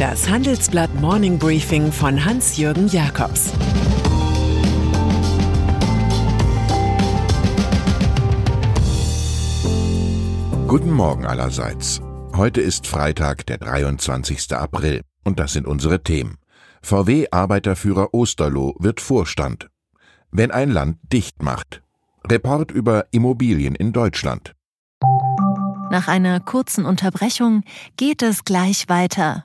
Das Handelsblatt Morning Briefing von Hans-Jürgen Jakobs Guten Morgen allerseits. Heute ist Freitag, der 23. April. Und das sind unsere Themen. VW-Arbeiterführer Osterloh wird Vorstand. Wenn ein Land dicht macht. Report über Immobilien in Deutschland. Nach einer kurzen Unterbrechung geht es gleich weiter.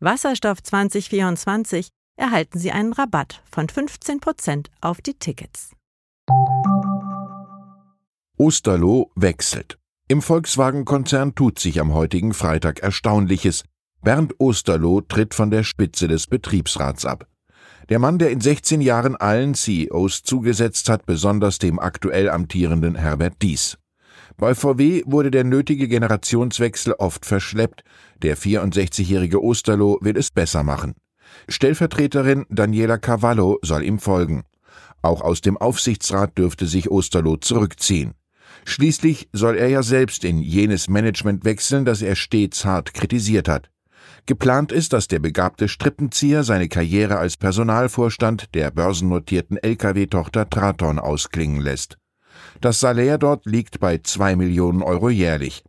Wasserstoff 2024 erhalten Sie einen Rabatt von 15% auf die Tickets. Osterloh wechselt. Im Volkswagen-Konzern tut sich am heutigen Freitag Erstaunliches. Bernd Osterloh tritt von der Spitze des Betriebsrats ab. Der Mann, der in 16 Jahren allen CEOs zugesetzt hat, besonders dem aktuell amtierenden Herbert Dies. Bei VW wurde der nötige Generationswechsel oft verschleppt. Der 64-jährige Osterloh will es besser machen. Stellvertreterin Daniela Cavallo soll ihm folgen. Auch aus dem Aufsichtsrat dürfte sich Osterloh zurückziehen. Schließlich soll er ja selbst in jenes Management wechseln, das er stets hart kritisiert hat. Geplant ist, dass der begabte Strippenzieher seine Karriere als Personalvorstand der börsennotierten Lkw-Tochter Traton ausklingen lässt. Das Salär dort liegt bei zwei Millionen Euro jährlich.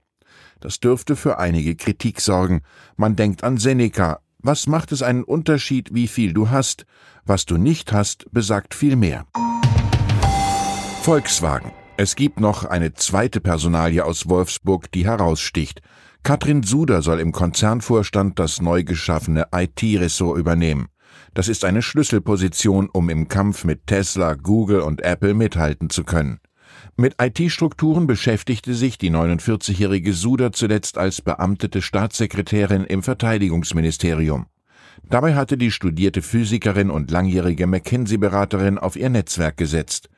Das dürfte für einige Kritik sorgen. Man denkt an Seneca. Was macht es einen Unterschied, wie viel du hast? Was du nicht hast, besagt viel mehr. Volkswagen. Es gibt noch eine zweite Personalie aus Wolfsburg, die heraussticht. Katrin Suder soll im Konzernvorstand das neu geschaffene IT-Ressort übernehmen. Das ist eine Schlüsselposition, um im Kampf mit Tesla, Google und Apple mithalten zu können. Mit IT-Strukturen beschäftigte sich die 49-jährige Suda zuletzt als beamtete Staatssekretärin im Verteidigungsministerium. Dabei hatte die studierte Physikerin und langjährige McKinsey-Beraterin auf ihr Netzwerk gesetzt.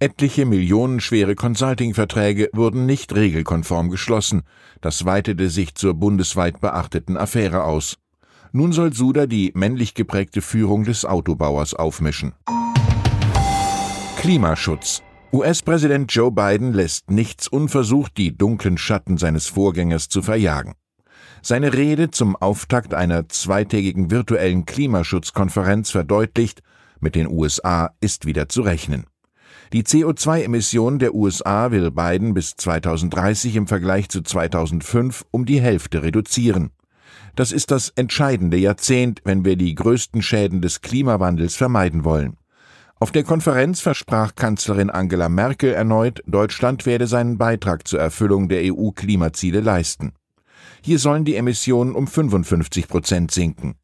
Etliche millionenschwere Consulting-Verträge wurden nicht regelkonform geschlossen. Das weitete sich zur bundesweit beachteten Affäre aus. Nun soll Suda die männlich geprägte Führung des Autobauers aufmischen. Klimaschutz US-Präsident Joe Biden lässt nichts unversucht, die dunklen Schatten seines Vorgängers zu verjagen. Seine Rede zum Auftakt einer zweitägigen virtuellen Klimaschutzkonferenz verdeutlicht, mit den USA ist wieder zu rechnen. Die CO2-Emissionen der USA will Biden bis 2030 im Vergleich zu 2005 um die Hälfte reduzieren. Das ist das entscheidende Jahrzehnt, wenn wir die größten Schäden des Klimawandels vermeiden wollen. Auf der Konferenz versprach Kanzlerin Angela Merkel erneut, Deutschland werde seinen Beitrag zur Erfüllung der EU-Klimaziele leisten. Hier sollen die Emissionen um 55 Prozent sinken.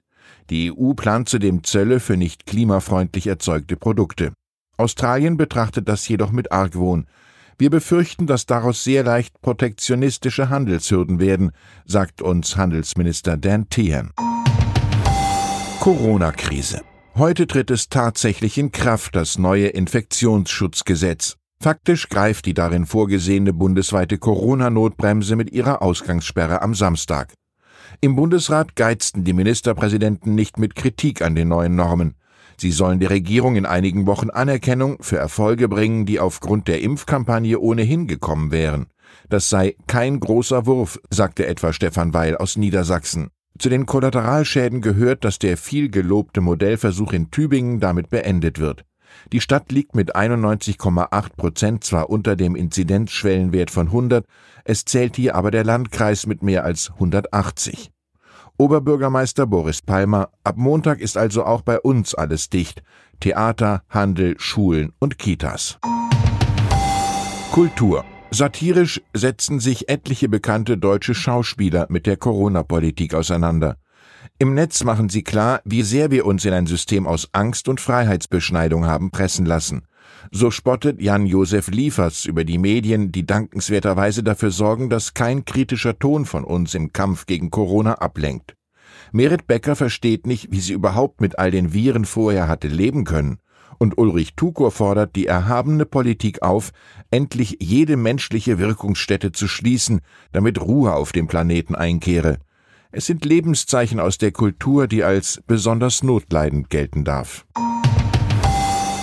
Die EU plant zudem Zölle für nicht klimafreundlich erzeugte Produkte. Australien betrachtet das jedoch mit Argwohn. Wir befürchten, dass daraus sehr leicht protektionistische Handelshürden werden, sagt uns Handelsminister Dan Tehan. Corona-Krise. Heute tritt es tatsächlich in Kraft, das neue Infektionsschutzgesetz. Faktisch greift die darin vorgesehene bundesweite Corona-Notbremse mit ihrer Ausgangssperre am Samstag. Im Bundesrat geizten die Ministerpräsidenten nicht mit Kritik an den neuen Normen. Sie sollen der Regierung in einigen Wochen Anerkennung für Erfolge bringen, die aufgrund der Impfkampagne ohnehin gekommen wären. Das sei kein großer Wurf, sagte etwa Stefan Weil aus Niedersachsen. Zu den Kollateralschäden gehört, dass der viel gelobte Modellversuch in Tübingen damit beendet wird. Die Stadt liegt mit 91,8 Prozent zwar unter dem Inzidenzschwellenwert von 100, es zählt hier aber der Landkreis mit mehr als 180. Oberbürgermeister Boris Palmer, ab Montag ist also auch bei uns alles dicht. Theater, Handel, Schulen und Kitas. Kultur Satirisch setzen sich etliche bekannte deutsche Schauspieler mit der Corona-Politik auseinander. Im Netz machen sie klar, wie sehr wir uns in ein System aus Angst und Freiheitsbeschneidung haben pressen lassen. So spottet Jan-Josef Liefers über die Medien, die dankenswerterweise dafür sorgen, dass kein kritischer Ton von uns im Kampf gegen Corona ablenkt. Merit Becker versteht nicht, wie sie überhaupt mit all den Viren vorher hatte leben können. Und Ulrich Tukor fordert die erhabene Politik auf, endlich jede menschliche Wirkungsstätte zu schließen, damit Ruhe auf dem Planeten einkehre. Es sind Lebenszeichen aus der Kultur, die als besonders notleidend gelten darf.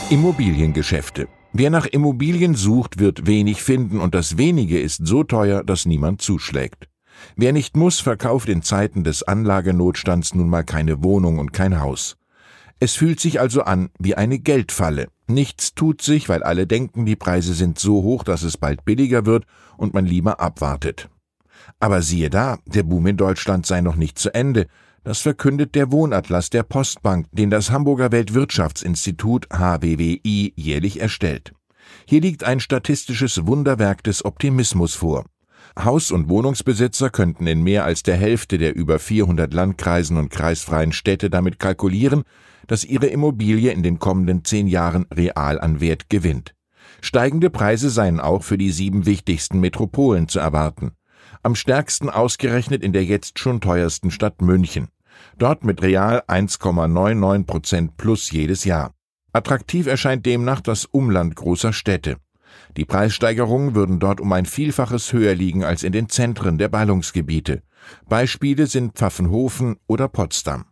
Immobiliengeschäfte. Wer nach Immobilien sucht, wird wenig finden und das wenige ist so teuer, dass niemand zuschlägt. Wer nicht muss, verkauft in Zeiten des Anlagenotstands nun mal keine Wohnung und kein Haus. Es fühlt sich also an wie eine Geldfalle. Nichts tut sich, weil alle denken, die Preise sind so hoch, dass es bald billiger wird und man lieber abwartet. Aber siehe da, der Boom in Deutschland sei noch nicht zu Ende. Das verkündet der Wohnatlas der Postbank, den das Hamburger Weltwirtschaftsinstitut HWWI jährlich erstellt. Hier liegt ein statistisches Wunderwerk des Optimismus vor. Haus- und Wohnungsbesitzer könnten in mehr als der Hälfte der über 400 Landkreisen und kreisfreien Städte damit kalkulieren, dass ihre Immobilie in den kommenden zehn Jahren real an Wert gewinnt. Steigende Preise seien auch für die sieben wichtigsten Metropolen zu erwarten. Am stärksten ausgerechnet in der jetzt schon teuersten Stadt München. Dort mit real 1,99 Prozent plus jedes Jahr. Attraktiv erscheint demnach das Umland großer Städte. Die Preissteigerungen würden dort um ein Vielfaches höher liegen als in den Zentren der Ballungsgebiete. Beispiele sind Pfaffenhofen oder Potsdam.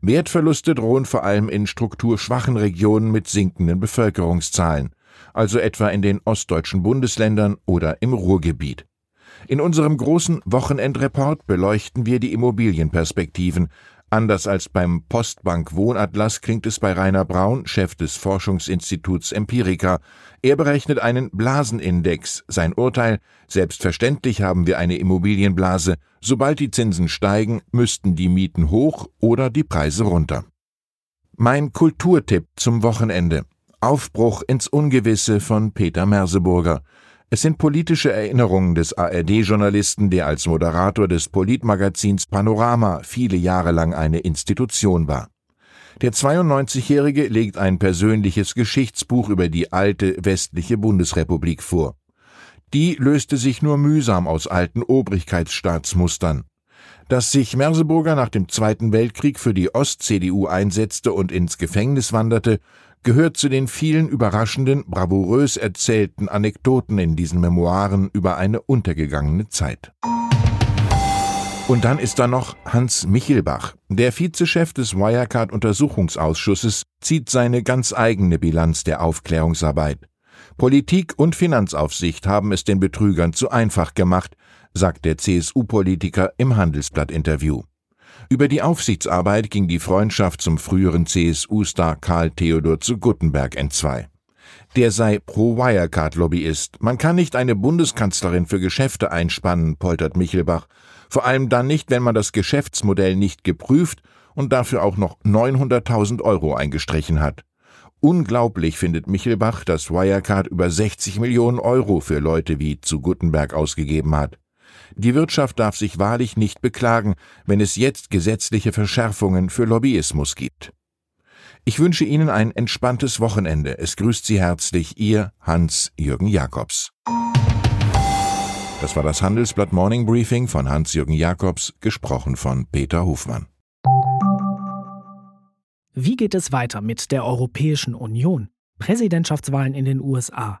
Wertverluste drohen vor allem in strukturschwachen Regionen mit sinkenden Bevölkerungszahlen, also etwa in den ostdeutschen Bundesländern oder im Ruhrgebiet. In unserem großen Wochenendreport beleuchten wir die Immobilienperspektiven, Anders als beim Postbank Wohnatlas klingt es bei Rainer Braun, Chef des Forschungsinstituts Empirica. Er berechnet einen Blasenindex. Sein Urteil, selbstverständlich haben wir eine Immobilienblase. Sobald die Zinsen steigen, müssten die Mieten hoch oder die Preise runter. Mein Kulturtipp zum Wochenende. Aufbruch ins Ungewisse von Peter Merseburger. Es sind politische Erinnerungen des ARD-Journalisten, der als Moderator des Politmagazins Panorama viele Jahre lang eine Institution war. Der 92-Jährige legt ein persönliches Geschichtsbuch über die alte westliche Bundesrepublik vor. Die löste sich nur mühsam aus alten Obrigkeitsstaatsmustern. Dass sich Merseburger nach dem Zweiten Weltkrieg für die Ost-CDU einsetzte und ins Gefängnis wanderte, gehört zu den vielen überraschenden, bravourös erzählten Anekdoten in diesen Memoiren über eine untergegangene Zeit. Und dann ist da noch Hans Michelbach. Der Vizechef des Wirecard-Untersuchungsausschusses zieht seine ganz eigene Bilanz der Aufklärungsarbeit. Politik und Finanzaufsicht haben es den Betrügern zu einfach gemacht, sagt der CSU-Politiker im Handelsblatt-Interview. Über die Aufsichtsarbeit ging die Freundschaft zum früheren CSU-Star Karl Theodor zu Guttenberg entzwei. Der sei Pro-Wirecard-Lobbyist. Man kann nicht eine Bundeskanzlerin für Geschäfte einspannen, poltert Michelbach. Vor allem dann nicht, wenn man das Geschäftsmodell nicht geprüft und dafür auch noch 900.000 Euro eingestrichen hat. Unglaublich findet Michelbach, dass Wirecard über 60 Millionen Euro für Leute wie zu Guttenberg ausgegeben hat. Die Wirtschaft darf sich wahrlich nicht beklagen, wenn es jetzt gesetzliche Verschärfungen für Lobbyismus gibt. Ich wünsche Ihnen ein entspanntes Wochenende. Es grüßt Sie herzlich Ihr Hans-Jürgen Jakobs. Das war das Handelsblatt Morning Briefing von Hans-Jürgen Jakobs, gesprochen von Peter Hofmann. Wie geht es weiter mit der Europäischen Union? Präsidentschaftswahlen in den USA,